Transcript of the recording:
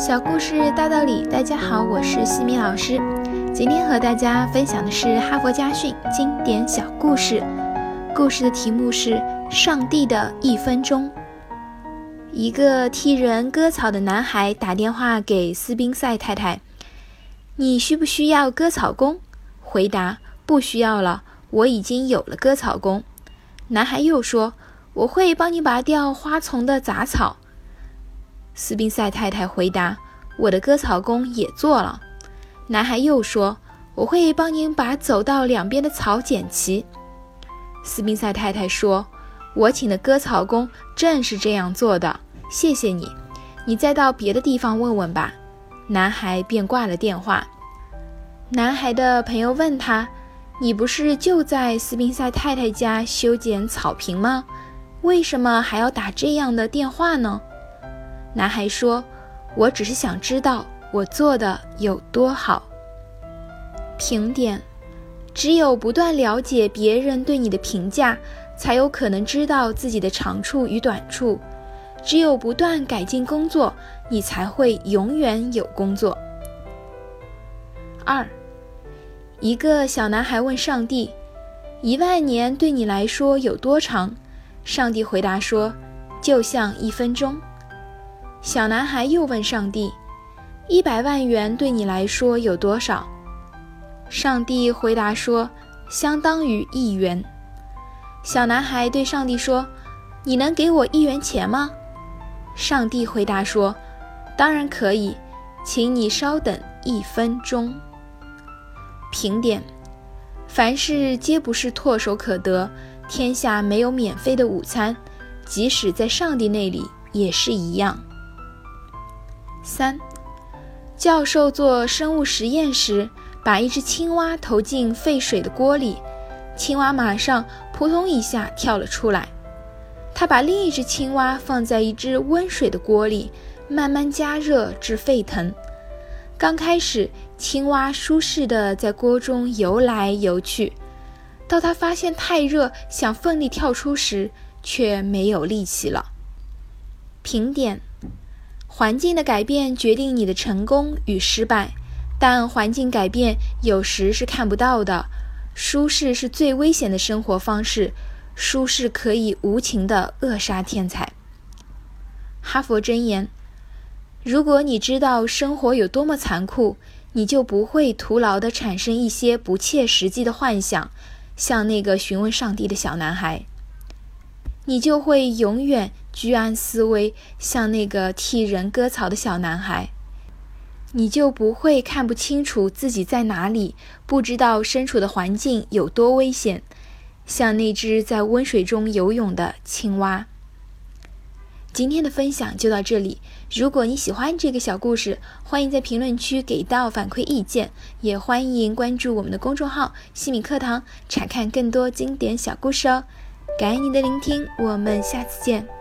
小故事大道理，大家好，我是西米老师。今天和大家分享的是《哈佛家训》经典小故事。故事的题目是《上帝的一分钟》。一个替人割草的男孩打电话给斯宾塞太太：“你需不需要割草工？”回答：“不需要了，我已经有了割草工。”男孩又说：“我会帮你拔掉花丛的杂草。”斯宾塞太太回答：“我的割草工也做了。”男孩又说：“我会帮您把走道两边的草剪齐。”斯宾塞太太说：“我请的割草工正是这样做的，谢谢你。你再到别的地方问问吧。”男孩便挂了电话。男孩的朋友问他：“你不是就在斯宾塞太太家修剪草坪吗？为什么还要打这样的电话呢？”男孩说：“我只是想知道我做的有多好。”评点：只有不断了解别人对你的评价，才有可能知道自己的长处与短处；只有不断改进工作，你才会永远有工作。二，一个小男孩问上帝：“一万年对你来说有多长？”上帝回答说：“就像一分钟。”小男孩又问上帝：“一百万元对你来说有多少？”上帝回答说：“相当于一元。”小男孩对上帝说：“你能给我一元钱吗？”上帝回答说：“当然可以，请你稍等一分钟。”评点：凡事皆不是唾手可得，天下没有免费的午餐，即使在上帝那里也是一样。三，教授做生物实验时，把一只青蛙投进沸水的锅里，青蛙马上扑通一下跳了出来。他把另一只青蛙放在一只温水的锅里，慢慢加热至沸腾。刚开始，青蛙舒适地在锅中游来游去，到它发现太热，想奋力跳出时，却没有力气了。评点。环境的改变决定你的成功与失败，但环境改变有时是看不到的。舒适是最危险的生活方式，舒适可以无情的扼杀天才。哈佛箴言：如果你知道生活有多么残酷，你就不会徒劳的产生一些不切实际的幻想，像那个询问上帝的小男孩。你就会永远居安思危，像那个替人割草的小男孩；你就不会看不清楚自己在哪里，不知道身处的环境有多危险，像那只在温水中游泳的青蛙。今天的分享就到这里。如果你喜欢这个小故事，欢迎在评论区给到反馈意见，也欢迎关注我们的公众号“西米课堂”，查看更多经典小故事哦。感谢你的聆听，我们下次见。